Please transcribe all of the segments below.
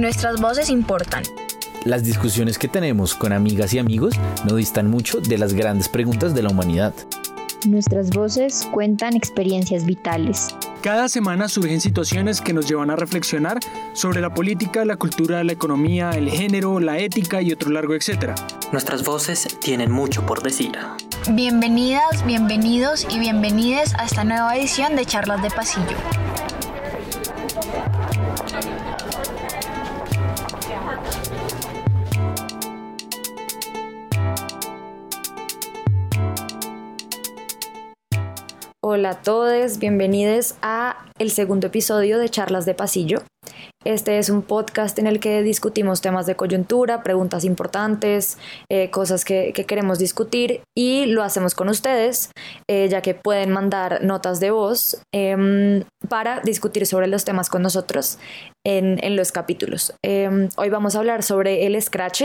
Nuestras voces importan. Las discusiones que tenemos con amigas y amigos no distan mucho de las grandes preguntas de la humanidad. Nuestras voces cuentan experiencias vitales. Cada semana surgen situaciones que nos llevan a reflexionar sobre la política, la cultura, la economía, el género, la ética y otro largo etcétera. Nuestras voces tienen mucho por decir. Bienvenidas, bienvenidos y bienvenides a esta nueva edición de Charlas de Pasillo. Hola a todos, bienvenidos a el segundo episodio de Charlas de Pasillo. Este es un podcast en el que discutimos temas de coyuntura, preguntas importantes, eh, cosas que, queremos discutir y lo hacemos con ustedes, eh, ya que pueden mandar notas de voz em, para discutir sobre los temas con nosotros en, en los capítulos. Em, hoy vamos a hablar sobre el scratch,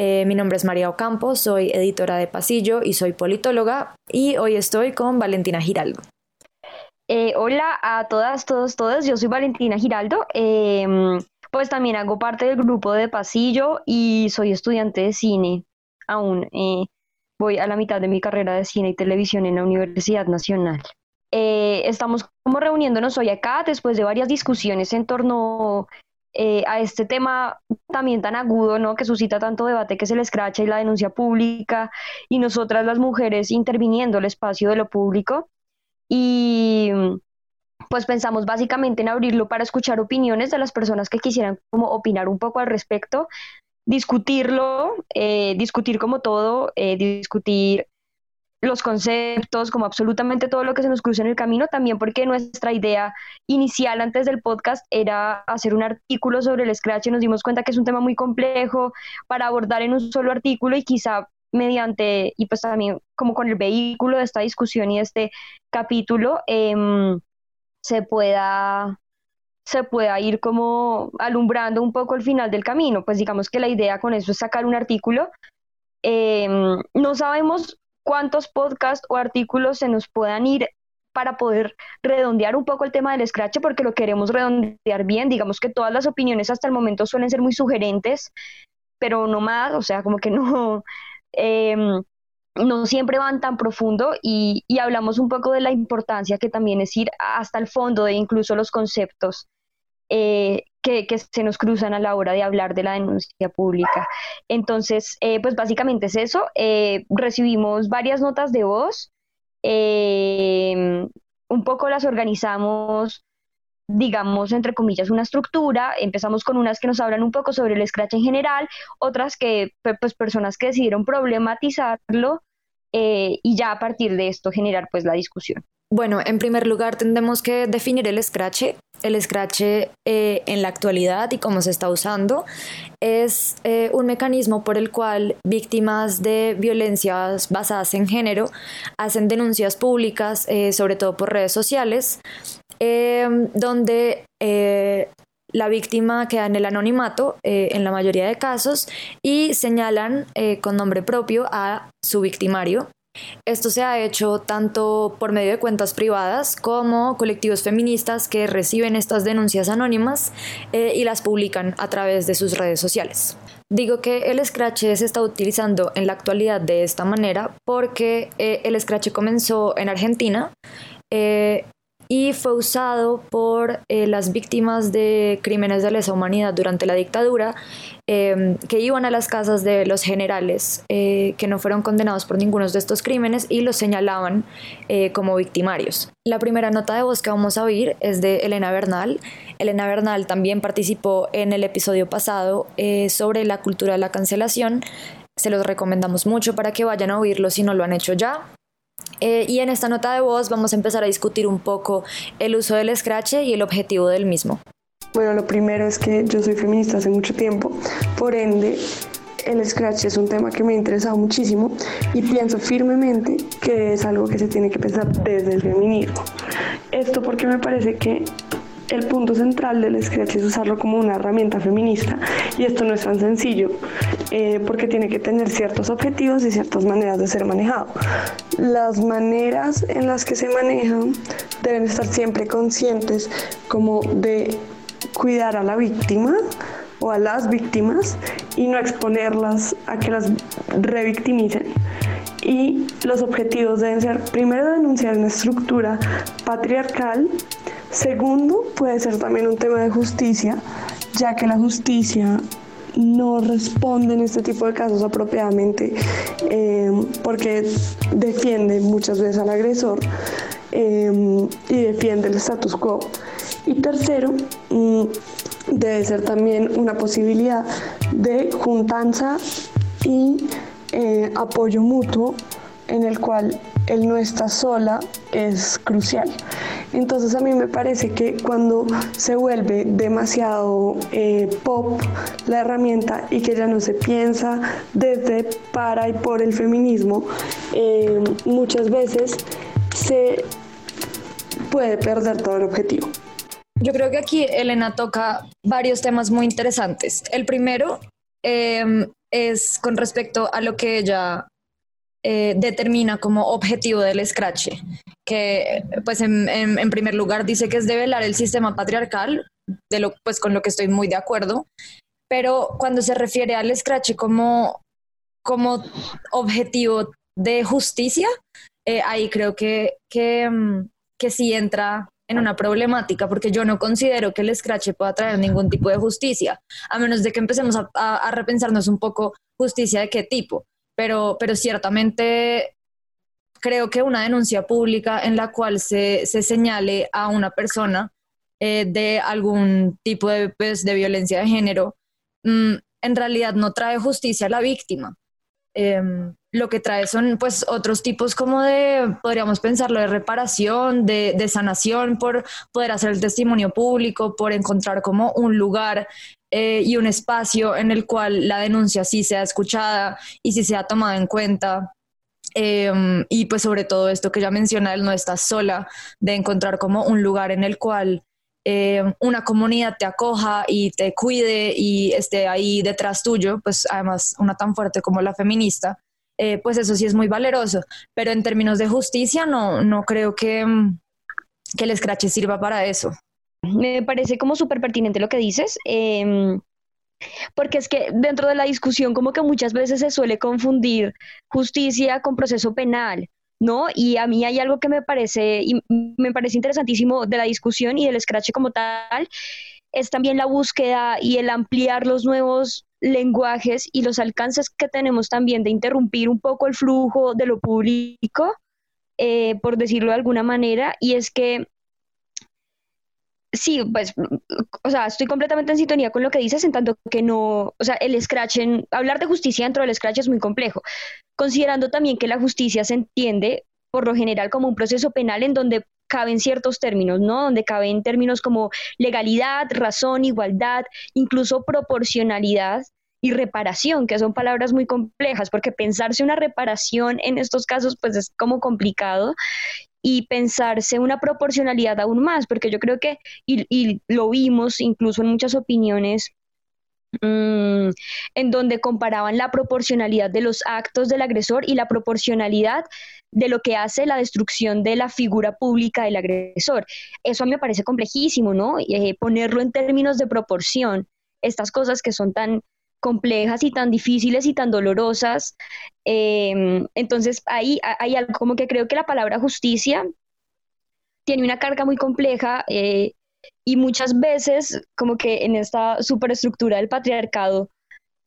eh, mi nombre es María Ocampo, soy editora de Pasillo y soy politóloga y hoy estoy con Valentina Giraldo. Eh, hola a todas, todos, todas, yo soy Valentina Giraldo, em, pues también hago parte del grupo de Pasillo y soy estudiante de cine aún. Eh, voy a la mitad de mi carrera de cine y televisión en la Universidad Nacional. estamos como reuniéndonos hoy acá después de varias discusiones en torno eh, a este tema también tan agudo, ¿no? Que suscita tanto debate que es el escracha y la denuncia pública y nosotras las mujeres interviniendo el espacio de lo público y pues pensamos básicamente en abrirlo para escuchar opiniones de las personas que quisieran como opinar un poco al respecto, discutirlo, eh, discutir como todo, eh, discutir los conceptos, como absolutamente todo lo que se nos cruza en el camino, también porque nuestra idea inicial antes del podcast era hacer un artículo sobre el Scratch y nos dimos cuenta que es un tema muy complejo para abordar en un solo artículo y quizá mediante, y pues también como con el vehículo de esta discusión y este capítulo, em, se pueda se pueda ir como alumbrando un poco el final del camino. Pues digamos que la idea con eso es sacar un artículo. Em, no sabemos cuántos podcasts o artículos se nos puedan ir para poder redondear un poco el tema del scratch, porque lo queremos redondear bien. Digamos que todas las opiniones hasta el momento suelen ser muy sugerentes, pero no más, o sea, como que no, em, no siempre van tan profundo y, y, hablamos un poco de la importancia que también es ir hasta el fondo de incluso los conceptos eh, que, se nos cruzan a la hora de hablar de la denuncia pública. Entonces, eh, pues básicamente es eso. Eh, recibimos varias notas de voz, un poco las organizamos digamos, entre comillas, una estructura. Empezamos con unas que nos hablan un poco sobre el scratch en general, otras que, pues, personas que decidieron problematizarlo y ya a partir de esto generar, pues, la discusión. Bueno, en primer lugar tendremos que definir el scratch. El scratch eh, en la actualidad y cómo se está usando es eh, un mecanismo por el cual víctimas de violencias basadas en género hacen denuncias públicas, eh, sobre todo por redes sociales, donde la víctima queda en el anonimato en la mayoría de casos y señalan con nombre propio a su victimario esto se ha hecho tanto por medio de cuentas privadas como colectivos feministas que reciben estas denuncias anónimas eh, y las publican a través de sus redes sociales. Digo que el Scratch se está utilizando en la actualidad de esta manera porque eh, el Scratch comenzó en Argentina eh, y fue usado por eh, las víctimas de crímenes de lesa humanidad durante la dictadura em, que iban a las casas de los generales eh, que no fueron condenados por ninguno de estos crímenes y los señalaban eh, como victimarios. La primera nota de voz que vamos a oír es de Elena Bernal. Elena Bernal también participó en el episodio pasado sobre la cultura de la cancelación. Se los recomendamos mucho para que vayan a oírlo si no lo han hecho ya. Eh, y en esta nota de voz vamos a empezar a discutir un poco el uso del scratch y el objetivo del mismo. Bueno, lo primero es que yo soy feminista hace mucho tiempo, por ende el scratch es un tema que me ha interesado muchísimo y pienso firmemente que es algo que se tiene que pensar desde el feminismo. Esto porque me parece que el punto central del Scratch es usarlo como una herramienta feminista y esto no es tan sencillo eh, porque tiene que tener ciertos objetivos y ciertas maneras de ser manejado. Las maneras en las que se manejan deben estar siempre conscientes como de cuidar a la víctima, o a las víctimas y no exponerlas a que las revictimicen. Y los objetivos deben ser, primero, denunciar una estructura patriarcal, segundo, puede ser también un tema de justicia, ya que la justicia no responde en este tipo de casos apropiadamente eh, porque defiende muchas veces al agresor eh, y defiende el status quo. Y tercero, mm, debe ser también una posibilidad de juntanza y eh, apoyo mutuo en el cual el no está sola es crucial. Entonces a mí me parece que cuando se vuelve demasiado eh, pop la herramienta y que ya no se piensa desde para y por el feminismo, eh, muchas veces se puede perder todo el objetivo. Yo creo que aquí Elena toca varios temas muy interesantes. El primero em, es con respecto a lo que ella eh, determina como objetivo del scratch, que pues en, primer lugar dice que es develar el sistema patriarcal, de lo, pues con lo que estoy muy de acuerdo, pero cuando se refiere al scratch como, como objetivo de justicia, eh, ahí creo que, que, mm, que sí entra en una problemática, porque yo no considero que el scratch pueda traer ningún tipo de justicia, a menos de que empecemos a, repensarnos un poco justicia de qué tipo. Pero, pero ciertamente creo que una denuncia pública en la cual se, señale a una persona eh, de algún tipo de, pues, de violencia de género, mm, en realidad no trae justicia a la víctima. Em, lo que trae son pues otros tipos como de, podríamos pensarlo, de reparación, de, sanación por poder hacer el testimonio público, por encontrar como un lugar eh, y un espacio en el cual la denuncia sí sea escuchada y sí sea tomada en cuenta. Em, y pues sobre todo esto que ya menciona, él no está sola, de encontrar como un lugar en el cual eh, una comunidad te acoja y te cuide y esté ahí detrás tuyo, pues además una tan fuerte como la feminista, eh, pues eso sí es muy valeroso. Pero en términos de justicia, no, no creo que, mm, que el scratch sirva para eso. Me parece como súper pertinente lo que dices. Em, porque es que dentro de la discusión como que muchas veces se suele confundir justicia con proceso penal, ¿no? Y a mí hay algo que me parece, y me parece interesantísimo de la discusión y del scratch como tal, es también la búsqueda y el ampliar los nuevos lenguajes y los alcances que tenemos también de interrumpir un poco el flujo de lo público, eh, por decirlo de alguna manera, y es que sí, pues, o sea, estoy completamente en sintonía con lo que dices, en tanto que no, o sea, el scratch, en, hablar de justicia dentro del scratch es muy complejo, considerando también que la justicia se entiende por lo general como un proceso penal en donde caben ciertos términos, ¿no? Donde caben términos como legalidad, razón, igualdad, incluso proporcionalidad y reparación, que son palabras muy complejas, porque pensarse una reparación en estos casos pues es como complicado y pensarse una proporcionalidad aún más, porque yo creo que, y, lo vimos incluso en muchas opiniones, mm, en donde comparaban la proporcionalidad de los actos del agresor y la proporcionalidad de lo que hace la destrucción de la figura pública del agresor. Eso a mí me parece complejísimo, ¿no? Eh, ponerlo en términos de proporción, estas cosas que son tan complejas y tan difíciles y tan dolorosas. Em, entonces, ahí hay algo como que creo que la palabra justicia tiene una carga muy compleja eh, y muchas veces como que en esta superestructura del patriarcado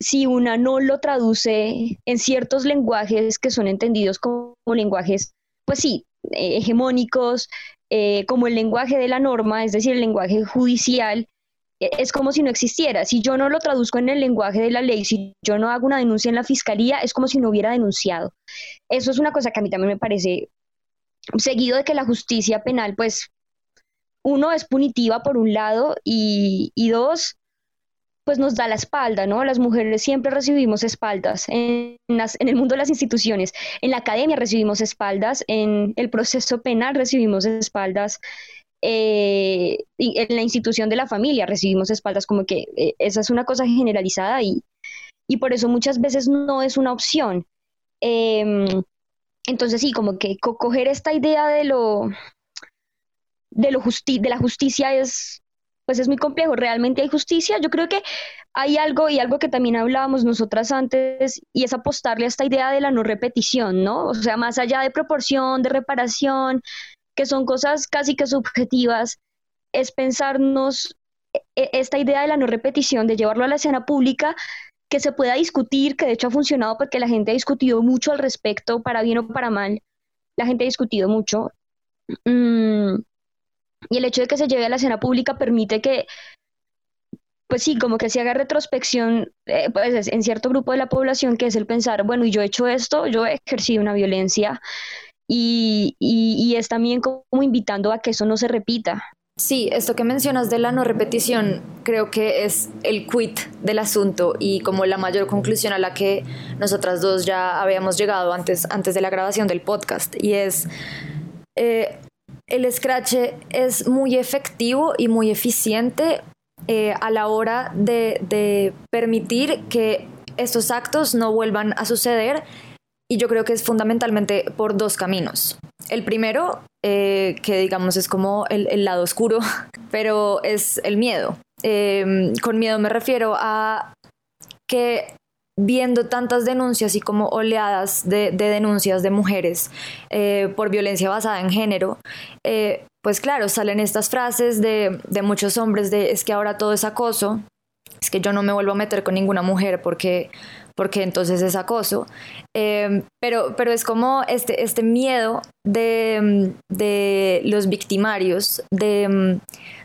si una no lo traduce en ciertos lenguajes que son entendidos como lenguajes, pues sí, eh, hegemónicos, eh, como el lenguaje de la norma, es decir, el lenguaje judicial, es como si no existiera. Si yo no lo traduzco en el lenguaje de la ley, si yo no hago una denuncia en la fiscalía, es como si no hubiera denunciado. Eso es una cosa que a mí también me parece seguido de que la justicia penal, pues, uno es punitiva por un lado y, dos, pues nos da la espalda, ¿no? Las mujeres siempre recibimos espaldas en, el mundo de las instituciones, en la academia recibimos espaldas, en el proceso penal recibimos espaldas, eh, en la institución de la familia recibimos espaldas, como que eh, esa es una cosa generalizada y, y por eso muchas veces no es una opción. Em, entonces sí, como que coger esta idea de lo de, lo de la justicia es pues es muy complejo. ¿Realmente hay justicia? Yo creo que hay algo y algo que también hablábamos nosotras antes y es apostarle a esta idea de la no repetición, ¿no? O sea, más allá de proporción, de reparación, que son cosas casi que subjetivas, es pensarnos e, esta idea de la no repetición, de llevarlo a la escena pública, que se pueda discutir, que de hecho ha funcionado porque la gente ha discutido mucho al respecto, para bien o para mal, la gente ha discutido mucho. Mm, y el hecho de que se lleve a la escena pública permite que, pues sí, como que se haga retrospección eh, pues en cierto grupo de la población, que es el pensar, bueno, y yo he hecho esto, yo he ejercido una violencia, y, y es también como invitando a que eso no se repita. Sí, esto que mencionas de la no repetición creo que es el quit del asunto y como la mayor conclusión a la que nosotras dos ya habíamos llegado antes, antes de la grabación del podcast y es eh, el scratch es muy efectivo y muy eficiente eh, a la hora de permitir que estos actos no vuelvan a suceder y yo creo que es fundamentalmente por dos caminos. El primero, eh, que digamos es como el, lado oscuro, pero es el miedo. Em, con miedo me refiero a que viendo tantas denuncias y como oleadas de, denuncias de mujeres eh, por violencia basada en género, eh, pues claro, salen estas frases de, de, muchos hombres de es que ahora todo es acoso, es que yo no me vuelvo a meter con ninguna mujer porque porque entonces es acoso. Em, pero, pero es como este, este miedo de, de los victimarios, de,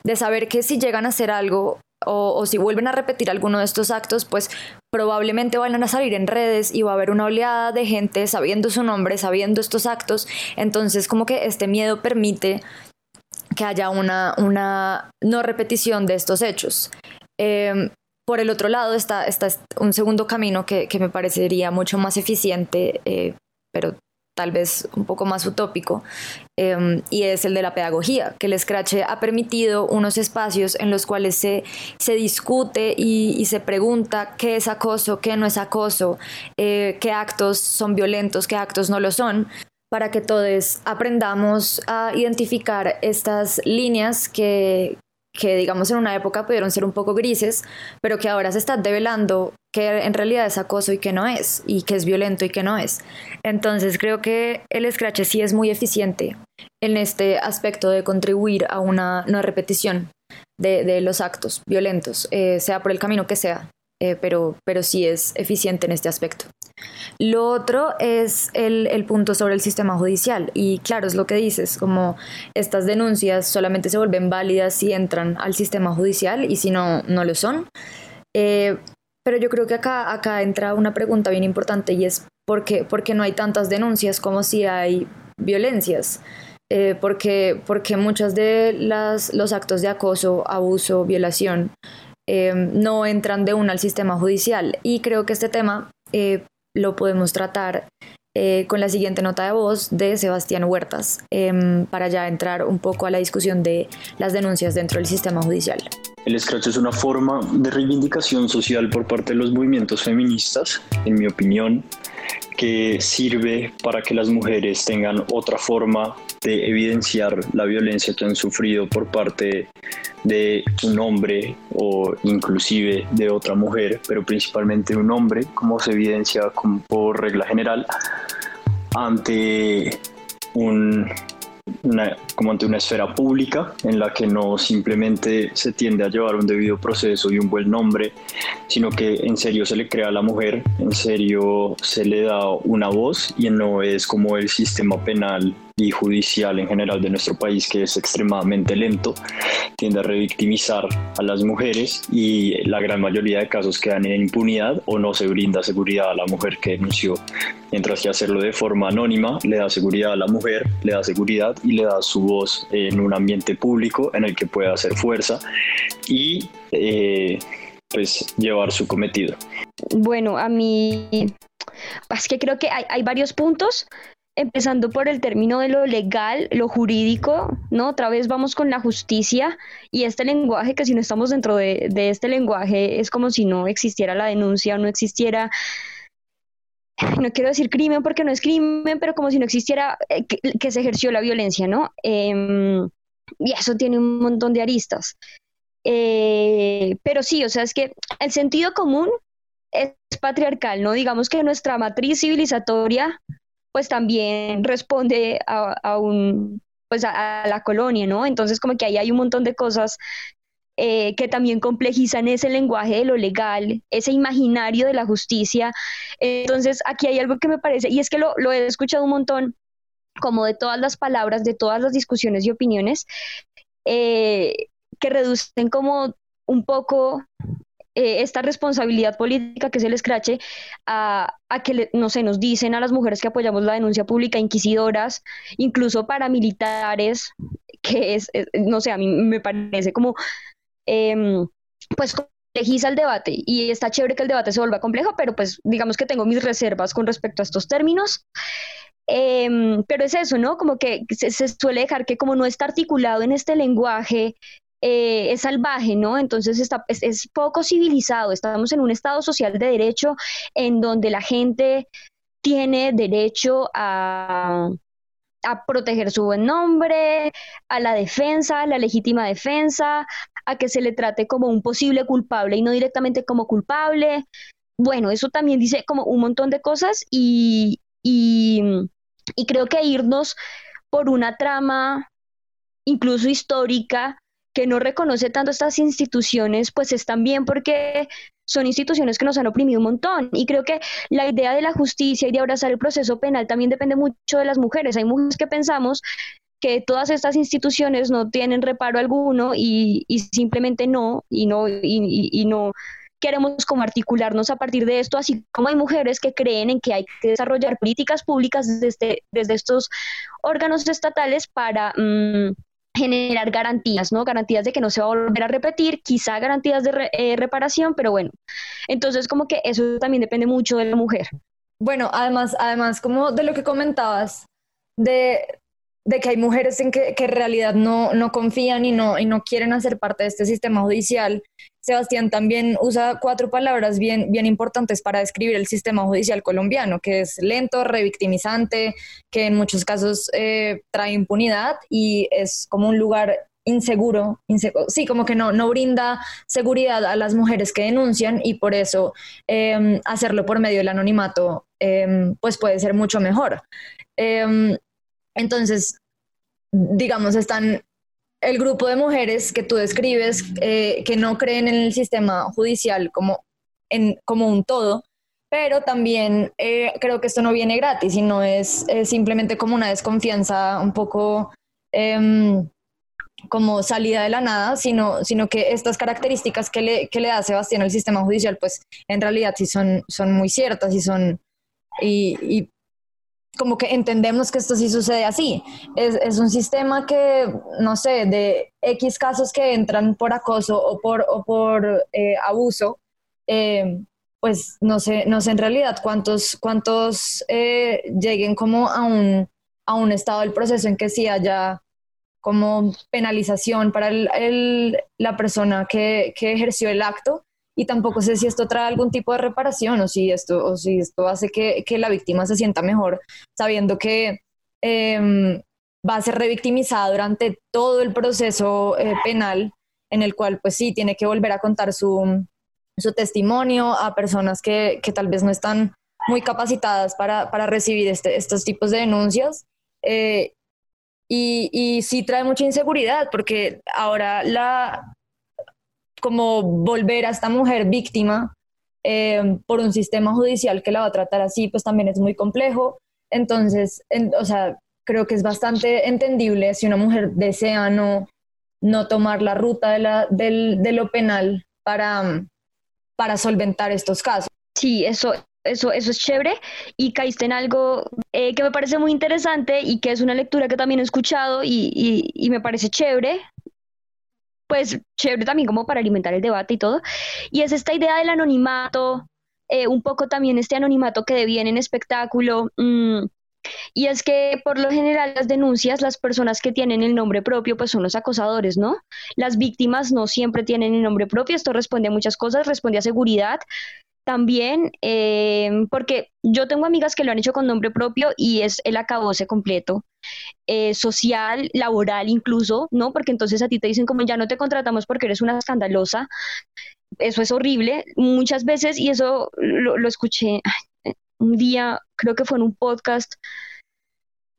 de, saber que si llegan a hacer algo o, o, si vuelven a repetir alguno de estos actos, pues probablemente van a salir en redes y va a haber una oleada de gente sabiendo su nombre, sabiendo estos actos. Entonces como que este miedo permite que haya una, una no repetición de estos hechos. Eh, por el otro lado está, un segundo camino que, me parecería mucho más eficiente, eh, pero tal vez un poco más utópico, em, y es el de la pedagogía, que el Scratch ha permitido unos espacios en los cuales se, se discute y, se pregunta qué es acoso, qué no es acoso, eh, qué actos son violentos, qué actos no lo son, para que todos aprendamos a identificar estas líneas que, que digamos en una época pudieron ser un poco grises, pero que ahora se está develando que en realidad es acoso y que no es, y que es violento y que no es. Entonces creo que el Scratch sí es muy eficiente en este aspecto de contribuir a una no repetición de, los actos violentos, eh, sea por el camino que sea, eh, pero, pero sí es eficiente en este aspecto. Lo otro es el, punto sobre el sistema judicial. Y claro, es lo que dices, como estas denuncias solamente se vuelven válidas si entran al sistema judicial y si no, no lo son. Eh, pero yo creo que acá, acá entra una pregunta bien importante y es ¿por qué, no hay tantas denuncias como si hay violencias? Eh, porque, porque muchas de las, los actos de acoso, abuso, violación eh, no entran de una al sistema judicial. Y creo que este tema lo podemos tratar eh, con la siguiente nota de voz de Sebastián Huertas, em, para ya entrar un poco a la discusión de las denuncias dentro del sistema judicial. El scratch es una forma de reivindicación social por parte de los movimientos feministas, en mi opinión, que sirve para que las mujeres tengan otra forma de evidenciar la violencia que han sufrido por parte de un hombre o inclusive de otra mujer, pero principalmente un hombre, como se evidencia por regla general, ante un como ante una esfera pública en la que no simplemente se tiende a llevar un debido proceso y un buen nombre, sino que en serio se le crea a la mujer, en serio se le da una voz y no es como el sistema penal y judicial en general de nuestro país, que es extremadamente lento, tiende a revictimizar a las mujeres y la gran mayoría de casos quedan en impunidad o no se brinda seguridad a la mujer que denunció, mientras que hacerlo de forma anónima le da seguridad a la mujer, le da seguridad y le da su voz en un ambiente público en el que pueda hacer fuerza y eh, pues llevar su cometido. Bueno, a mí es que creo que hay, hay varios puntos empezando por el término de lo legal, lo jurídico, ¿no? Otra vez vamos con la justicia y este lenguaje, que si no estamos dentro de, este lenguaje es como si no existiera la denuncia, no existiera, no quiero decir crimen porque no es crimen, pero como si no existiera eh, que, se ejerció la violencia, ¿no? Em, y eso tiene un montón de aristas. Eh, pero sí, o sea, es que el sentido común es patriarcal, ¿no? Digamos que nuestra matriz civilizatoria pues también responde a, un, pues a, la colonia, ¿no? Entonces como que ahí hay un montón de cosas eh, que también complejizan ese lenguaje de lo legal, ese imaginario de la justicia. Entonces aquí hay algo que me parece, y es que lo, lo he escuchado un montón, como de todas las palabras, de todas las discusiones y opiniones, eh, que reducen como un poco eh, esta responsabilidad política que es el escrache a, que, no sé, nos dicen a las mujeres que apoyamos la denuncia pública, inquisidoras, incluso paramilitares, que es, no sé, a mí me parece como, eh, pues complejiza el debate y está chévere que el debate se vuelva complejo, pero pues digamos que tengo mis reservas con respecto a estos términos. Em, pero es eso, ¿no? Como que se, se, suele dejar que como no está articulado en este lenguaje eh, es salvaje, ¿no? Entonces está, es, poco civilizado. Estamos en un Estado social de derecho en donde la gente tiene derecho a, a proteger su buen nombre, a la defensa, la legítima defensa, a que se le trate como un posible culpable y no directamente como culpable. Bueno, eso también dice como un montón de cosas y, y creo que irnos por una trama incluso histórica que no reconoce tanto estas instituciones, pues es también porque son instituciones que nos han oprimido un montón. Y creo que la idea de la justicia y de abrazar el proceso penal también depende mucho de las mujeres. Hay mujeres que pensamos que todas estas instituciones no tienen reparo alguno y, simplemente no, y no, y, no queremos como articularnos a partir de esto, así como hay mujeres que creen en que hay que desarrollar políticas públicas desde, desde estos órganos estatales para... Mm, generar garantías, ¿no? Garantías de que no se va a volver a repetir, quizá garantías de eh, reparación, pero bueno. Entonces, como que eso también depende mucho de la mujer. Bueno, además, además, como de lo que comentabas, de, de que hay mujeres en que, que en realidad no, no confían y no, y no quieren hacer parte de este sistema judicial. Sebastián también usa cuatro palabras bien, bien importantes para describir el sistema judicial colombiano, que es lento, revictimizante, que en muchos casos eh, trae impunidad y es como un lugar inseguro, sí, como que no, no brinda seguridad a las mujeres que denuncian y por eso em, hacerlo por medio del anonimato em, pues puede ser mucho mejor. Em, entonces, digamos, están el grupo de mujeres que tú describes eh, que no creen en el sistema judicial como, en, como un todo, pero también eh, creo que esto no viene gratis y no es, simplemente como una desconfianza un poco em, como salida de la nada, sino, sino que estas características que le, que le da Sebastián al sistema judicial, pues en realidad sí son, son muy ciertas y son... y como que entendemos que esto sí sucede así. Es, un sistema que, no sé, de X casos que entran por acoso o por, o por eh, abuso, eh, pues no sé, no sé en realidad cuántos, cuántos eh, lleguen como a un, a un estado del proceso en que sí haya como penalización para la persona que, que ejerció el acto y tampoco sé si esto trae algún tipo de reparación o si esto, o si esto hace que, que la víctima se sienta mejor sabiendo que em, va a ser revictimizada durante todo el proceso eh, penal en el cual pues sí tiene que volver a contar su, su testimonio a personas que, que, tal vez no están muy capacitadas para, para recibir este, estos tipos de denuncias. Eh, y, y sí trae mucha inseguridad porque ahora la, como volver a esta mujer víctima eh, por un sistema judicial que la va a tratar así, pues también es muy complejo. Entonces, o sea, creo que es bastante entendible si una mujer desea no, no tomar la ruta de, la, del, de lo penal para, para solventar estos casos. Sí, eso, eso, eso es chévere y caíste en algo eh, que me parece muy interesante y que es una lectura que también he escuchado y, y, y me parece chévere pues chévere también como para alimentar el debate y todo. Y es esta idea del anonimato, eh, un poco también este anonimato que deviene en espectáculo, mm, Y es que por lo general las denuncias, las personas que tienen el nombre propio, pues son los acosadores, ¿no? Las víctimas no siempre tienen el nombre propio, esto responde a muchas cosas, responde a seguridad, también, eh, porque yo tengo amigas que lo han hecho con nombre propio y es el acabose completo, eh, social, laboral incluso, ¿no? Porque entonces a ti te dicen como ya no te contratamos porque eres una escandalosa. Eso es horrible muchas veces y eso lo, lo escuché un día, creo que fue en un podcast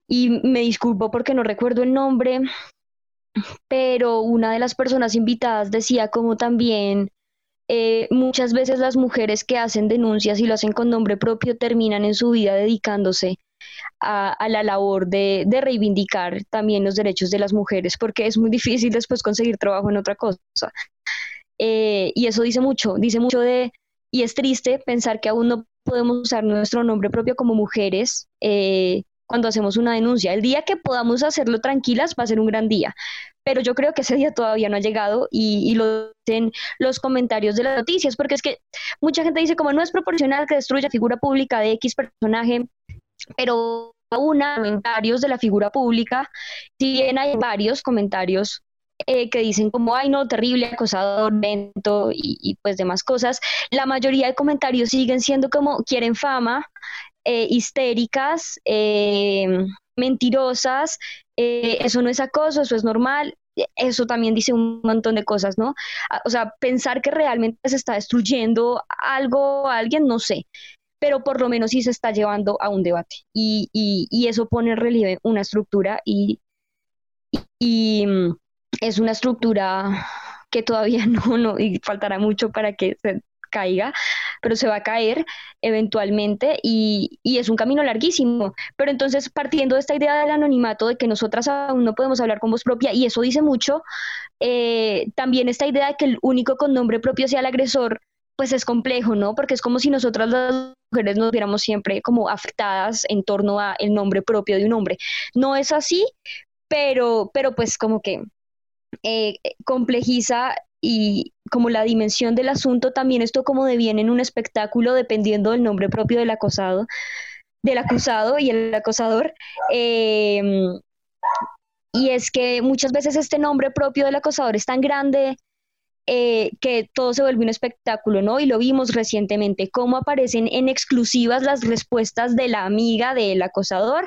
y me disculpo porque no recuerdo el nombre, pero una de las personas invitadas decía como también eh, muchas veces las mujeres que hacen denuncias y lo hacen con nombre propio terminan en su vida dedicándose a, la labor de, reivindicar también los derechos de las mujeres, porque es muy difícil después conseguir trabajo en otra cosa. Eh, y eso dice mucho, dice mucho de, y es triste pensar que aún no podemos usar nuestro nombre propio como mujeres eh, cuando hacemos una denuncia. El día que podamos hacerlo tranquilas va a ser un gran día, pero yo creo que ese día todavía no ha llegado y, lo dicen los comentarios de las noticias, porque es que mucha gente dice como no es proporcional que destruya figura pública de X personaje, pero aún comentarios de la figura pública, si bien hay varios comentarios eh, que dicen como, ay no, terrible, acosador, lento y, pues demás cosas, la mayoría de comentarios siguen siendo como, quieren fama, eh, histéricas, eh, mentirosas, eh, eso no es acoso, eso es normal, eso también dice un montón de cosas, ¿no? O sea, pensar que realmente se está destruyendo algo a alguien, no sé, pero por lo menos sí se está llevando a un debate y, y, eso pone en relieve una estructura y, y, mm, es una estructura que todavía no, no, y faltará mucho para que se caiga, pero se va a caer eventualmente y, es un camino larguísimo. Pero entonces, partiendo de esta idea del anonimato, de que nosotras aún no podemos hablar con voz propia, y eso dice mucho, eh, también esta idea de que el único con nombre propio sea el agresor, pues es complejo, ¿no? Porque es como si nosotras las mujeres nos viéramos siempre como afectadas en torno a el nombre propio de un hombre. No es así, pero, pero pues como que eh, complejiza y como la dimensión del asunto, también esto como deviene en un espectáculo dependiendo del nombre propio del acosado, del acusado y el acosador. Em, y es que muchas veces este nombre propio del acosador es tan grande eh, que todo se vuelve un espectáculo, ¿no? Y lo vimos recientemente, cómo aparecen en exclusivas las respuestas de la amiga del acosador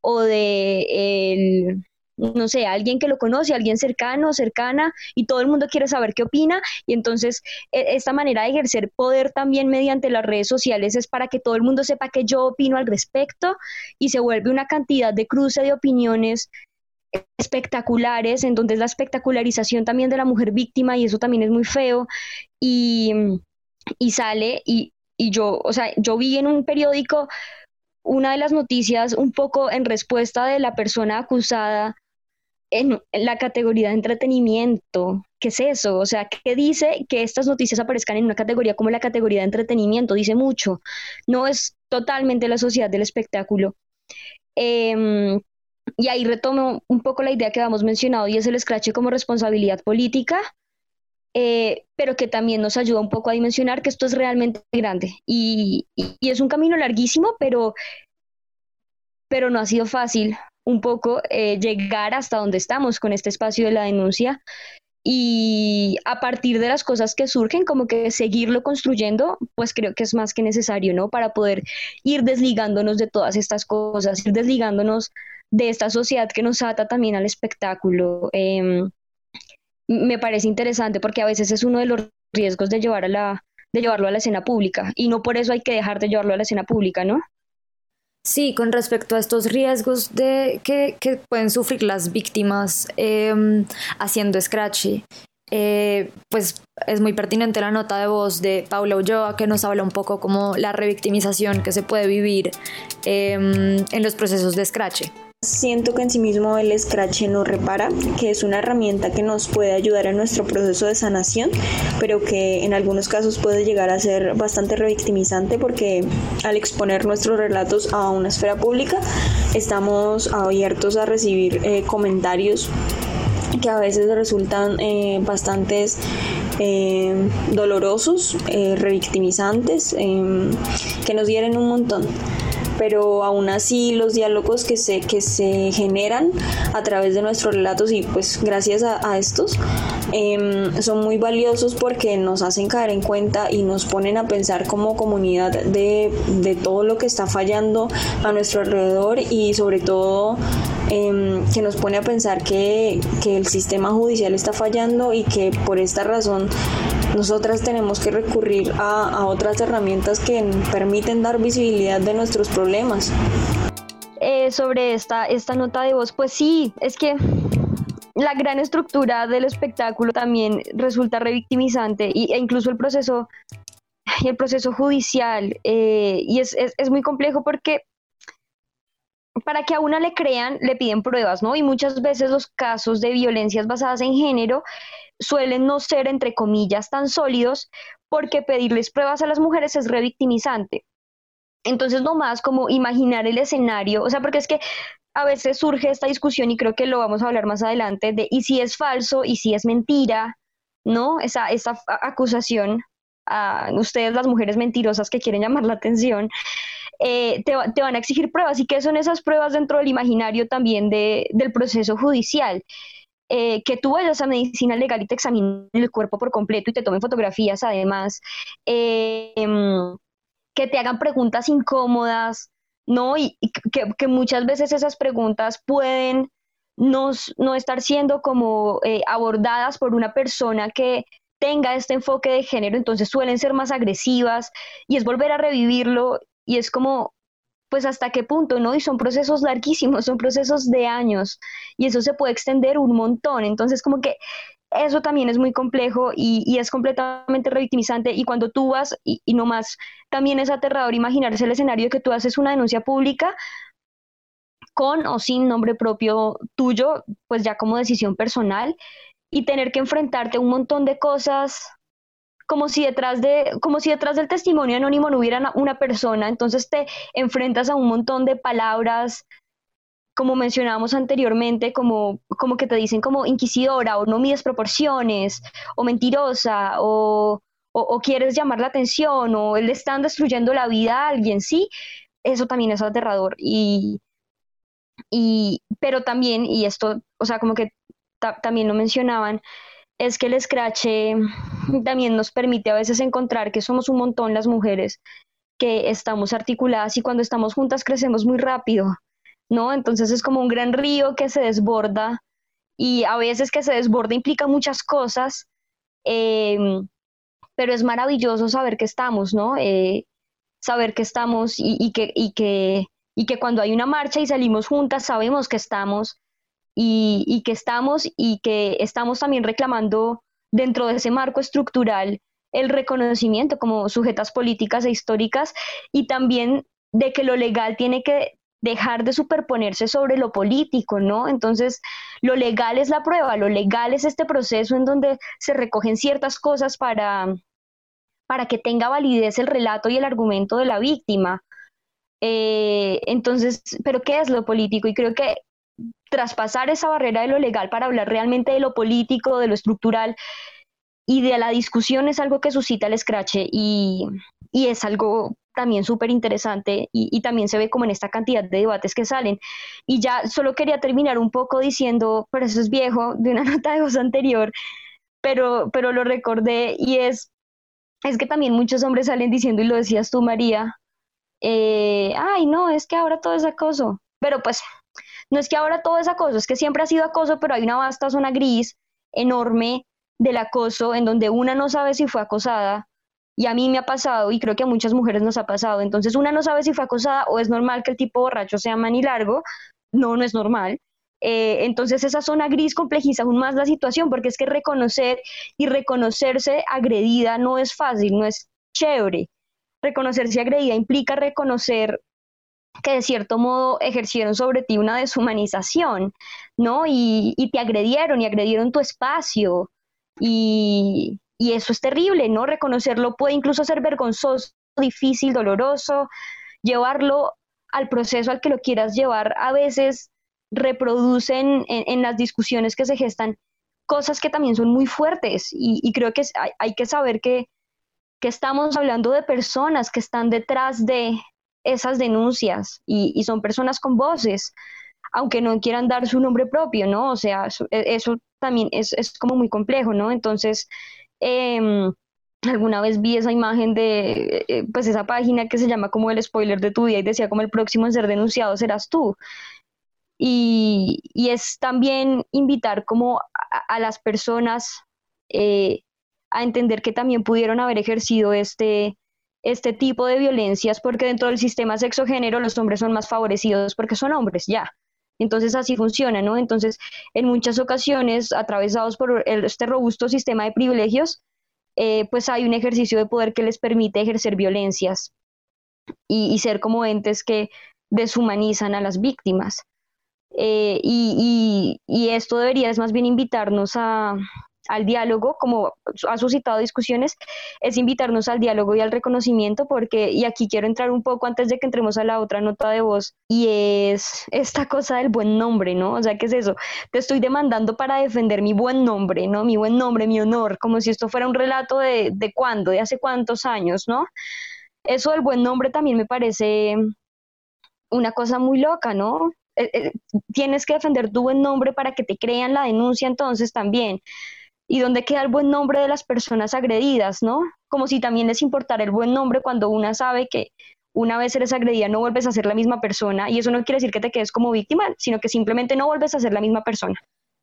o de el no sé, alguien que lo conoce, alguien cercano, cercana, y todo el mundo quiere saber qué opina, y entonces e, esta manera de ejercer poder también mediante las redes sociales es para que todo el mundo sepa que yo opino al respecto, y se vuelve una cantidad de cruce de opiniones espectaculares, en donde es la espectacularización también de la mujer víctima, y eso también es muy feo, y, y sale, y, y yo, o sea, yo vi en un periódico una de las noticias un poco en respuesta de la persona acusada en la categoría de entretenimiento. ¿Qué es eso? O sea, ¿qué dice que estas noticias aparezcan en una categoría como la categoría de entretenimiento? Dice mucho. No es totalmente la sociedad del espectáculo. Em, y ahí retomo un poco la idea que habíamos mencionado y es el scratch como responsabilidad política, eh, pero que también nos ayuda un poco a dimensionar que esto es realmente grande. Y, y es un camino larguísimo, pero, pero no ha sido fácil un poco eh, llegar hasta donde estamos con este espacio de la denuncia y a partir de las cosas que surgen, como que seguirlo construyendo, pues creo que es más que necesario, ¿no? Para poder ir desligándonos de todas estas cosas, ir desligándonos de esta sociedad que nos ata también al espectáculo. Em, me parece interesante porque a veces es uno de los riesgos de, llevar a la, de llevarlo a la escena pública y no por eso hay que dejar de llevarlo a la escena pública, ¿no? Sí, con respecto a estos riesgos de, que, pueden sufrir las víctimas em, haciendo scratchy, eh, pues es muy pertinente la nota de voz de Paula Ulloa que nos habla un poco como la revictimización que se puede vivir em, en los procesos de scratch. Siento que en sí mismo el scratch no repara, que es una herramienta que nos puede ayudar en nuestro proceso de sanación, pero que en algunos casos puede llegar a ser bastante revictimizante porque al exponer nuestros relatos a una esfera pública estamos abiertos a recibir eh, comentarios que a veces resultan eh, eh, dolorosos, revictimizantes, que nos hieren un montón pero aún así los diálogos que se, que se generan a través de nuestros relatos y pues gracias a, estos em, son muy valiosos porque nos hacen caer en cuenta y nos ponen a pensar como comunidad de, de todo lo que está fallando a nuestro alrededor y sobre todo Em, que nos pone a pensar que, que el sistema judicial está fallando y que por esta razón nosotras tenemos que recurrir a, a, otras herramientas que permiten dar visibilidad de nuestros problemas. Eh, sobre esta, esta nota de voz, pues sí, es que la gran estructura del espectáculo también resulta revictimizante y, e incluso el proceso, el proceso judicial eh, y es, es, es muy complejo porque para que a una le crean, le piden pruebas, ¿no? Y muchas veces los casos de violencias basadas en género suelen no ser, entre comillas, tan sólidos porque pedirles pruebas a las mujeres es revictimizante. Entonces, no más como imaginar el escenario, o sea, porque es que a veces surge esta discusión y creo que lo vamos a hablar más adelante de y si es falso y si es mentira, ¿no? Esa, esa acusación a ustedes, las mujeres mentirosas que quieren llamar la atención, eh, te, van a exigir pruebas. ¿Y qué son esas pruebas dentro del imaginario también del proceso judicial? Eh, que tú vayas a medicina legal y te examinen el cuerpo por completo y te tomen fotografías además, eh, em, que te hagan preguntas incómodas, ¿no? Y, que, muchas veces esas preguntas pueden no, no estar siendo como abordadas por una persona que tenga este enfoque de género, entonces suelen ser más agresivas y es volver a revivirlo y es como, pues hasta qué punto, ¿no? Y son procesos larguísimos, son procesos de años y eso se puede extender un montón. Entonces, como que eso también es muy complejo y, es completamente revictimizante. Y cuando tú vas, y, y no más, también es aterrador imaginarse el escenario de que tú haces una denuncia pública con o sin nombre propio tuyo, pues ya como decisión personal, y tener que enfrentarte a un montón de cosas como si detrás de, como si detrás del testimonio anónimo no hubiera una persona, entonces te enfrentas a un montón de palabras, como mencionábamos anteriormente, como, como que te dicen como inquisidora o no mides proporciones, o mentirosa, o, o, quieres llamar la atención, o le están destruyendo la vida a alguien, sí, eso también es aterrador. Y, y, pero también, y esto, o sea, como que también lo mencionaban, es que el scratch eh, también nos permite a veces encontrar que somos un montón las mujeres que estamos articuladas y cuando estamos juntas crecemos muy rápido, ¿no? Entonces es como un gran río que se desborda y a veces que se desborda implica muchas cosas, em, pero es maravilloso saber que estamos, ¿no? Eh, saber que estamos y, que, y, que, y que cuando hay una marcha y salimos juntas sabemos que estamos y, que estamos y que estamos también reclamando dentro de ese marco estructural el reconocimiento como sujetas políticas e históricas y también de que lo legal tiene que dejar de superponerse sobre lo político, ¿no? Entonces, lo legal es la prueba, lo legal es este proceso en donde se recogen ciertas cosas para, para que tenga validez el relato y el argumento de la víctima. Eh, entonces, ¿pero qué es lo político? Y creo que traspasar esa barrera de lo legal para hablar realmente de lo político, de lo estructural y de la discusión es algo que suscita el scratch y, es algo también súper interesante y, también se ve como en esta cantidad de debates que salen. Y ya solo quería terminar un poco diciendo, pero eso es viejo, de una nota de voz anterior, pero, pero lo recordé y es, es que también muchos hombres salen diciendo, y lo decías tú, María, eh, ay, no, es que ahora todo es acoso. Pero pues no es que ahora todo es acoso, es que siempre ha sido acoso, pero hay una vasta zona gris enorme del acoso en donde una no sabe si fue acosada y a mí me ha pasado y creo que a muchas mujeres nos ha pasado. Entonces una no sabe si fue acosada o es normal que el tipo borracho sea largo, No, no es normal. Eh, entonces esa zona gris complejiza aún más la situación porque es que reconocer y reconocerse agredida no es fácil, no es chévere. Reconocerse agredida implica reconocer que de cierto modo ejercieron sobre ti una deshumanización, ¿no? Y, te agredieron y agredieron tu espacio. Y, y, eso es terrible, ¿no? Reconocerlo puede incluso ser vergonzoso, difícil, doloroso. Llevarlo al proceso al que lo quieras llevar a veces reproducen en, las discusiones que se gestan cosas que también son muy fuertes y, creo que hay, que saber que, que estamos hablando de personas que están detrás de, esas denuncias y, son personas con voces, aunque no quieran dar su nombre propio, ¿no? O sea, eso, e, también es, como muy complejo, ¿no? Entonces, em, alguna vez vi esa imagen de, eh, pues esa página que se llama como el spoiler de tu día y decía como el próximo en ser denunciado serás tú. Y, es también invitar como a, las personas eh, a entender que también pudieron haber ejercido este, este tipo de violencias porque dentro del sistema sexo-género los hombres son más favorecidos porque son hombres, ya. Entonces así funciona, ¿no? Entonces, en muchas ocasiones, atravesados por este robusto sistema de privilegios, eh, pues hay un ejercicio de poder que les permite ejercer violencias y, ser como entes que deshumanizan a las víctimas. Eh, y, esto debería es más bien invitarnos a, al diálogo, como ha suscitado discusiones, es invitarnos al diálogo y al reconocimiento, porque, y aquí quiero entrar un poco antes de que entremos a la otra nota de voz, y es esta cosa del buen nombre, ¿no? O sea, ¿qué es eso? Te estoy demandando para defender mi buen nombre, ¿no? Mi buen nombre, mi honor, como si esto fuera un relato de, de cuándo, de hace cuántos años, ¿no? Eso del buen nombre también me parece una cosa muy loca, ¿no? Eh, eh, tienes que defender tu buen nombre para que te crean la denuncia entonces también y dónde queda el buen nombre de las personas agredidas, ¿no? Como si también les importara el buen nombre cuando una sabe que una vez eres agredida no vuelves a ser la misma persona y eso no quiere decir que te quedes como víctima, sino que simplemente no vuelves a ser la misma persona.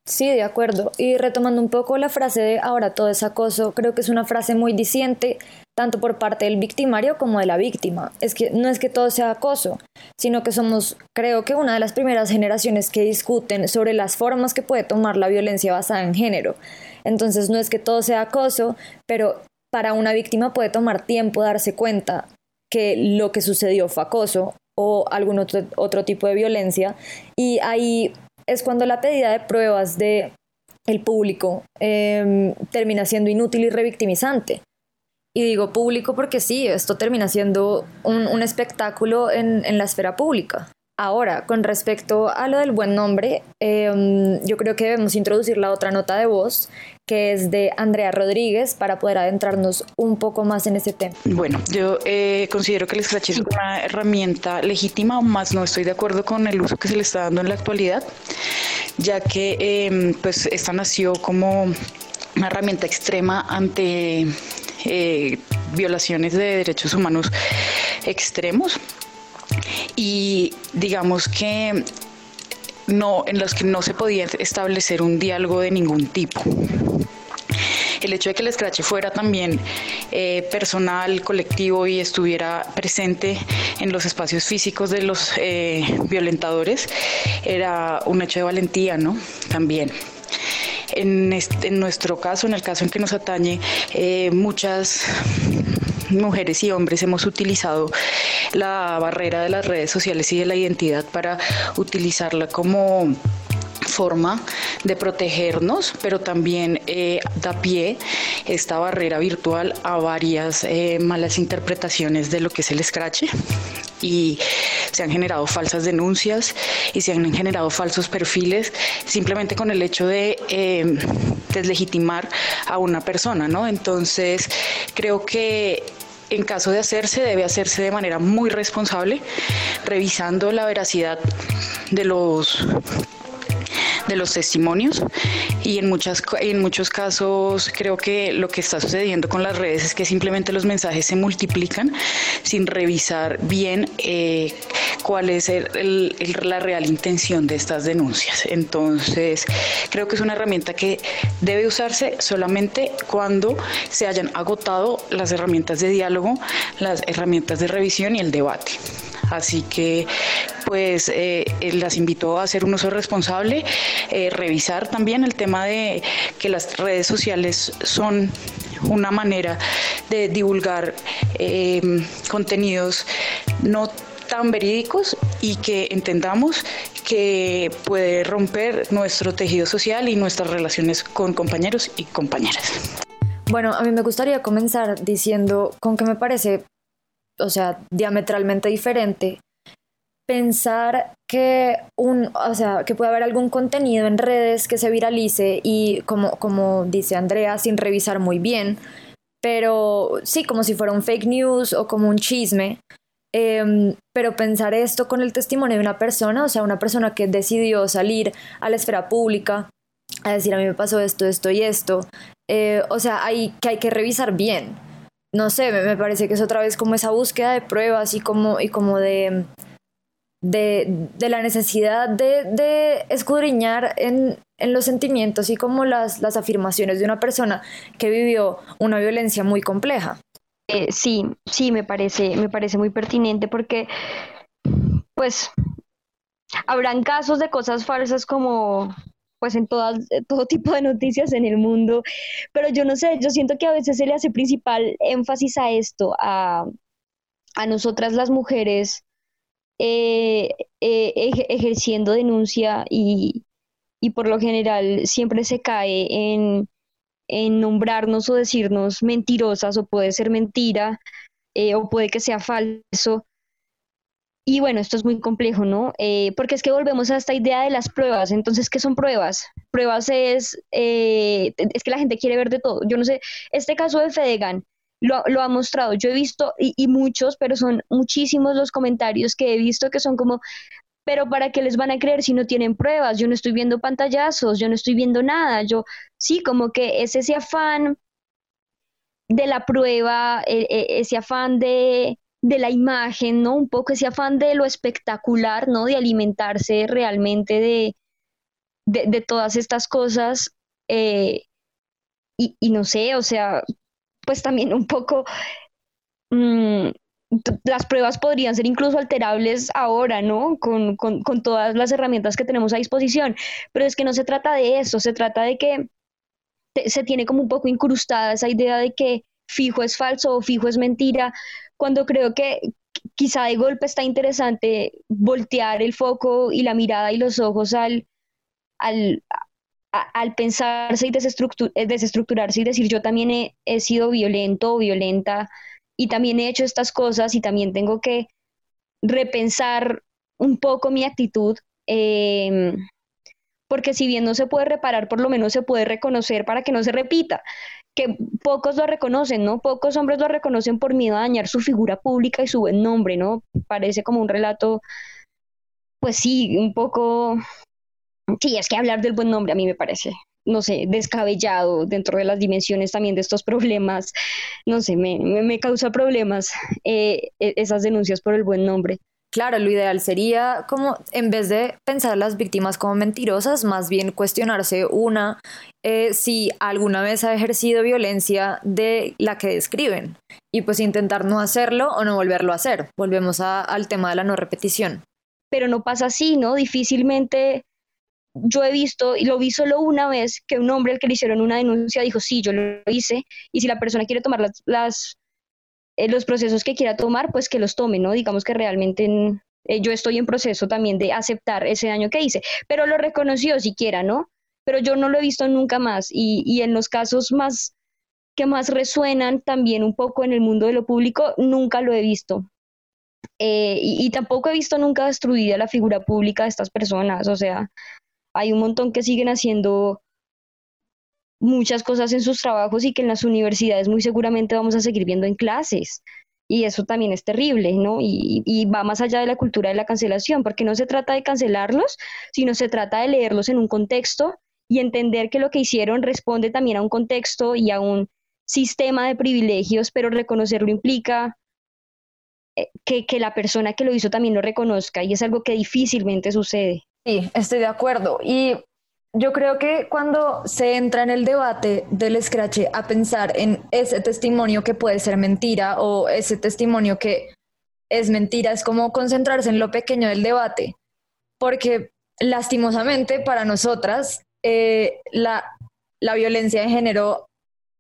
Sí, de acuerdo. Y retomando un poco la frase de ahora todo es acoso, creo que es una frase muy diciente tanto por parte del victimario como de la víctima. Es que no es que todo sea acoso, sino que somos, creo que una de las primeras generaciones que discuten sobre las formas que puede tomar la violencia basada en género. Entonces no es que todo sea acoso, pero para una víctima puede tomar tiempo darse cuenta que lo que sucedió fue acoso o algún otro, otro tipo de violencia y ahí es cuando la pedida de pruebas de el público em, termina siendo inútil y revictimizante. Y digo público porque sí, esto termina siendo un, espectáculo en, la esfera pública. Ahora, con respecto a lo del buen nombre, em, yo creo que debemos introducir la otra nota de voz, que es de Andrea Rodríguez, para poder adentrarnos un poco más en este tema. Bueno, yo eh, considero que el Scratch es una herramienta legítima, más no estoy de acuerdo con el uso que se le está dando en la actualidad, ya que em, pues esta nació como una herramienta extrema ante eh, violaciones de derechos humanos extremos y digamos que no, en los que no se podía establecer un diálogo de ningún tipo. El hecho de que el Scratch fuera también eh, personal, colectivo y estuviera presente en los espacios físicos de los eh, violentadores era un hecho de valentía, ¿no? También. En, en, nuestro caso, en el caso en que nos atañe, eh, muchas mujeres y hombres hemos utilizado la barrera de las redes sociales y de la identidad para utilizarla como forma de protegernos, pero también eh, da pie esta barrera virtual a varias eh, malas interpretaciones de lo que es el scratch y se han generado falsas denuncias y se han generado falsos perfiles simplemente con el hecho de eh, deslegitimar a una persona, ¿no? Entonces creo que en caso de hacerse, debe hacerse de manera muy responsable, revisando la veracidad de los de los testimonios. Y en, muchas, en muchos casos creo que lo que está sucediendo con las redes es que simplemente los mensajes se multiplican sin revisar bien eh, cuál es la real intención de estas denuncias. Entonces, creo que es una herramienta que debe usarse solamente cuando se hayan agotado las herramientas de diálogo, las herramientas de revisión y el debate. Así que pues eh, eh, las invito a hacer un uso responsable, eh, revisar también el tema de que las redes sociales son una manera de divulgar contenidos no tan verídicos y que entendamos que puede romper nuestro tejido social y nuestras relaciones con compañeros y compañeras. Bueno, a mí me gustaría comenzar diciendo con que me parece, o sea, diametralmente diferente pensar que un, o sea, que puede haber algún contenido en redes que se viralice y como, como dice Andrea, sin revisar muy bien, pero sí, como si fuera un fake news o como un chisme, Em, pero pensar esto con el testimonio de una persona, o sea, una persona que decidió salir a la esfera pública a decir a mí me pasó esto, esto y esto, eh, o sea, hay, que hay que revisar bien. No sé, me, parece que es otra vez como esa búsqueda de pruebas y como, y como de, de, la necesidad de, escudriñar en, los sentimientos y como las, las afirmaciones de una persona que vivió una violencia muy compleja. Eh, sí, sí, me parece, me parece muy pertinente porque, pues, habrán casos de cosas falsas como, pues, en todas, todo tipo de noticias en el mundo, pero yo no sé, yo siento que a veces se le hace principal énfasis a esto, a, a nosotras las mujeres eh, eh, ejerciendo denuncia y, y por lo general siempre se cae en en nombrarnos o decirnos mentirosas o puede ser mentira eh, o puede que sea falso. Y bueno, esto es muy complejo, ¿no? Eh, porque es que volvemos a esta idea de las pruebas. Entonces, ¿qué son pruebas? Pruebas es, eh, es que la gente quiere ver de todo. Yo no sé, este caso de Fedegan lo, lo ha mostrado. Yo he visto, y, y, muchos, pero son muchísimos los comentarios que he visto que son como, pero ¿para qué les van a creer si no tienen pruebas? Yo no estoy viendo pantallazos, yo no estoy viendo nada, yo sí, como que es ese afán de la prueba, e, e, ese afán de, la imagen, ¿no? Un poco ese afán de lo espectacular, ¿no? De alimentarse realmente de, todas estas cosas. Eh, y, y, no sé, o sea, pues también un poco mm, las pruebas podrían ser incluso alterables ahora, ¿no? Con, con, con, todas las herramientas que tenemos a disposición. Pero es que no se trata de eso, se trata de que se tiene como un poco incrustada esa idea de que fijo es falso o fijo es mentira, cuando creo que quizá de golpe está interesante voltear el foco y la mirada y los ojos al, al, al pensarse y desestructurarse y decir yo también he, he sido violento o violenta y también he hecho estas cosas y también tengo que repensar un poco mi actitud, em, porque si bien no se puede reparar, por lo menos se puede reconocer para que no se repita, que pocos lo reconocen, ¿no? Pocos hombres lo reconocen por miedo a dañar su figura pública y su buen nombre, ¿no? Parece como un relato, pues sí, un poco... Sí, es que hablar del buen nombre a mí me parece no sé, descabellado dentro de las dimensiones también de estos problemas. No sé, me, me causa problemas eh, e, esas denuncias por el buen nombre. Claro, lo ideal sería como, en vez de pensar a las víctimas como mentirosas, más bien cuestionarse una eh, si alguna vez ha ejercido violencia de la que describen y pues intentar no hacerlo o no volverlo a hacer. Volvemos al tema de la no repetición. Pero no pasa así, ¿no? Difícilmente yo he visto, y lo vi solo una vez, que un hombre al que le hicieron una denuncia dijo, sí, yo lo hice, y si la persona quiere tomar las, eh, los procesos que quiera tomar, pues que los tome, ¿no? Digamos que realmente eh, yo estoy en proceso también de aceptar ese daño que hice, pero lo reconoció siquiera, ¿no? Pero yo no lo he visto nunca más, y, y en los casos más que más resuenan también un poco en el mundo de lo público, nunca lo he visto. Eh, y, y, tampoco he visto nunca destruida la figura pública de estas personas, o sea, hay un montón que siguen haciendo muchas cosas en sus trabajos y que en las universidades muy seguramente vamos a seguir viendo en clases. Y eso también es terrible, ¿no? Y, va más allá de la cultura de la cancelación, porque no se trata de cancelarlos, sino se trata de leerlos en un contexto y entender que lo que hicieron responde también a un contexto y a un sistema de privilegios, pero reconocerlo implica eh, que, que la persona que lo hizo también lo reconozca y es algo que difícilmente sucede. Sí, estoy de acuerdo. Y yo creo que cuando se entra en el debate del scratch a pensar en ese testimonio que puede ser mentira o ese testimonio que es mentira, es como concentrarse en lo pequeño del debate. Porque lastimosamente para nosotras eh, la, violencia de género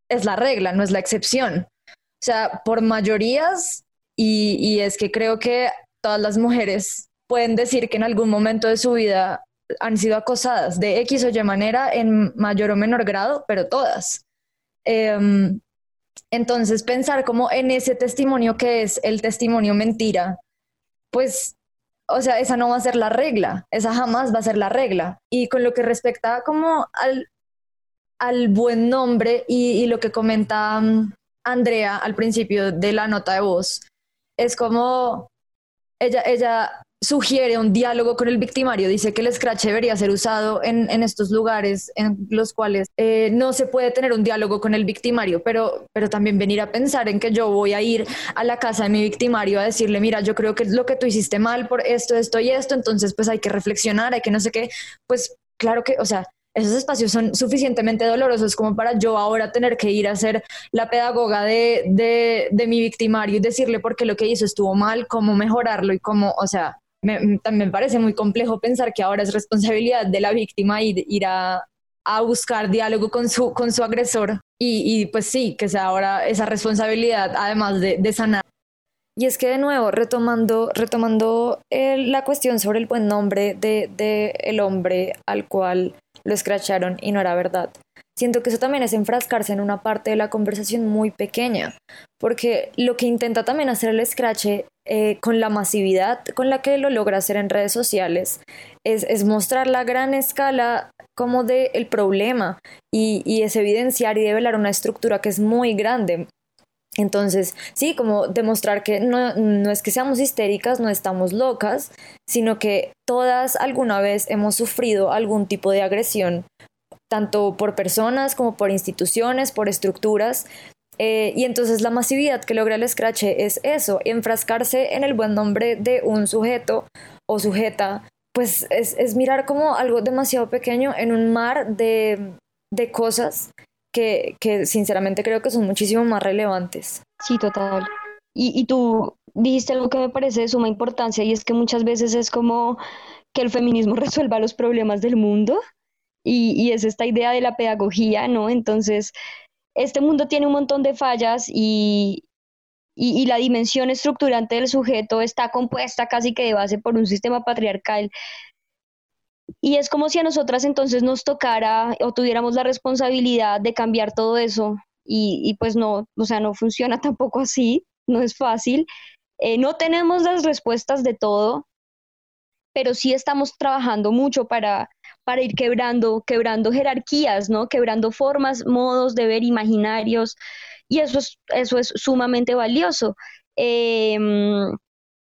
es la regla, no es la excepción. O sea, por mayorías, y es que creo que todas las mujeres pueden decir que en algún momento de su vida han sido acosadas de X o Y manera en mayor o menor grado, pero todas. Em, entonces, pensar como en ese testimonio que es el testimonio mentira, pues, o sea, esa no va a ser la regla, esa jamás va a ser la regla. Y con lo que respecta como al, al buen nombre y, y lo que comenta mm, Andrea al principio de la nota de voz, es como ella, ella sugiere un diálogo con el victimario, dice que el scratch debería ser usado en, estos lugares en los cuales eh, no se puede tener un diálogo con el victimario, pero, pero también venir a pensar en que yo voy a ir a la casa de mi victimario a decirle, mira, yo creo que lo que tú hiciste mal por esto, esto y esto, entonces pues hay que reflexionar, hay que no sé qué, pues claro que, o sea, esos espacios son suficientemente dolorosos como para yo ahora tener que ir a ser la pedagoga de, de, de mi victimario y decirle por qué lo que hizo estuvo mal, cómo mejorarlo y cómo, o sea, me, también parece muy complejo pensar que ahora es responsabilidad de la víctima ir, a, buscar diálogo con su, con su agresor y, pues sí, que sea ahora esa responsabilidad además de, de sanar. Y es que de nuevo, retomando, retomando la cuestión sobre el buen nombre de, de el hombre al cual lo escracharon y no era verdad. Siento que eso también es enfrascarse en una parte de la conversación muy pequeña, porque lo que intenta también hacer el Scratch eh, con la masividad con la que lo logra hacer en redes sociales es, mostrar la gran escala como del el problema y, y es evidenciar y develar una estructura que es muy grande, entonces, sí, como demostrar que no, no, es que seamos histéricas, no estamos locas, sino que todas alguna vez hemos sufrido algún tipo de agresión tanto por personas como por instituciones, por estructuras. Eh, y entonces la masividad que logra el Scratch es eso, enfrascarse en el buen nombre de un sujeto o sujeta, pues es, mirar como algo demasiado pequeño en un mar de, cosas que, sinceramente creo que son muchísimo más relevantes. Sí, total. Y, y tú dijiste algo que me parece de suma importancia y es que muchas veces es como que el feminismo resuelva los problemas del mundo y, es esta idea de la pedagogía, ¿no? Entonces, este mundo tiene un montón de fallas y, y, la dimensión estructurante del sujeto está compuesta casi que de base por un sistema patriarcal. Y es como si a nosotras entonces nos tocara o tuviéramos la responsabilidad de cambiar todo eso. Y, y pues no, o sea, no funciona tampoco así, no es fácil. Eh, no tenemos las respuestas de todo, pero sí estamos trabajando mucho para, para ir quebrando, quebrando jerarquías, ¿no? Quebrando formas, modos de ver imaginarios, y eso es, eso es sumamente valioso. Em,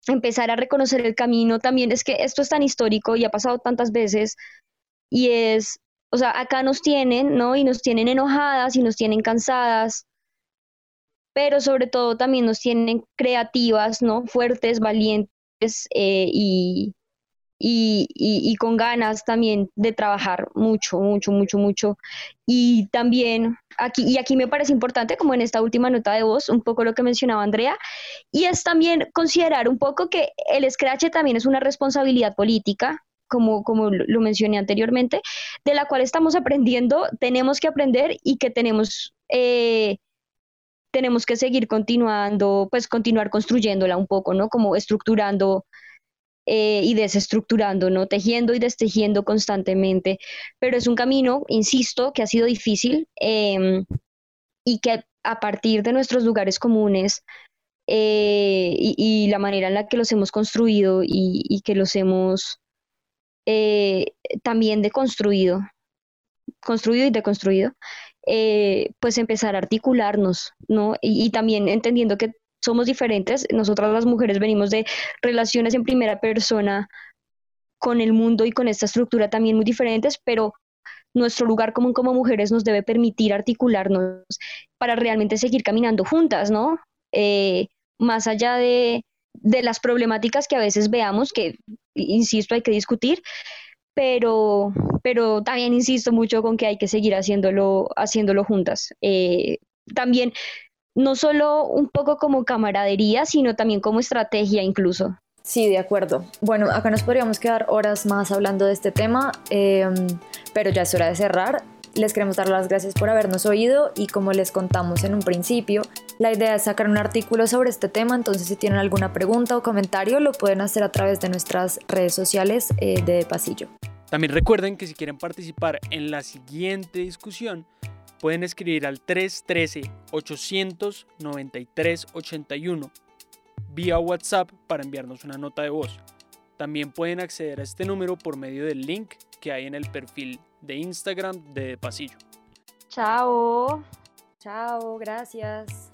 empezar a reconocer el camino también, es que esto es tan histórico y ha pasado tantas veces, y es, o sea, acá nos tienen, ¿no? Y nos tienen enojadas y nos tienen cansadas, pero sobre todo también nos tienen creativas, ¿no? Fuertes, valientes eh, y, y, y, con ganas también de trabajar mucho, mucho, mucho, mucho. Y también aquí, y aquí me parece importante, como en esta última nota de voz, un poco lo que mencionaba Andrea, y es también considerar un poco que el scratch también es una responsabilidad política, como, como lo mencioné anteriormente, de la cual estamos aprendiendo, tenemos que aprender y que tenemos... Eh, tenemos que seguir continuando, pues continuar construyéndola un poco, ¿no? Como estructurando eh, y desestructurando, ¿no? Tejiendo y destejiendo constantemente. Pero es un camino, insisto, que ha sido difícil em, y que a partir de nuestros lugares comunes eh, y, la manera en la que los hemos construido y, que los hemos eh, también deconstruido, construido y deconstruido, pues empezar a articularnos, ¿no? y, también entendiendo que somos diferentes. Nosotras las mujeres venimos de relaciones en primera persona con el mundo y con esta estructura también muy diferentes, pero nuestro lugar común como mujeres nos debe permitir articularnos para realmente seguir caminando juntas, ¿no? Eh, más allá de, de, las problemáticas que a veces veamos, que, insisto, hay que discutir, pero, pero también insisto mucho con que hay que seguir haciéndolo, haciéndolo juntas. Eh, también no solo un poco como camaradería, sino también como estrategia incluso. Sí, de acuerdo. Bueno, acá nos podríamos quedar horas más hablando de este tema, em, pero ya es hora de cerrar. Les queremos dar las gracias por habernos oído y como les contamos en un principio, la idea es sacar un artículo sobre este tema, entonces si tienen alguna pregunta o comentario lo pueden hacer a través de nuestras redes sociales eh, de Pasillo. También recuerden que si quieren participar en la siguiente discusión, pueden escribir al 313-893-81 vía WhatsApp para enviarnos una nota de voz. También pueden acceder a este número por medio del link que hay en el perfil de Instagram de Pasillo. Chao. Chao, gracias.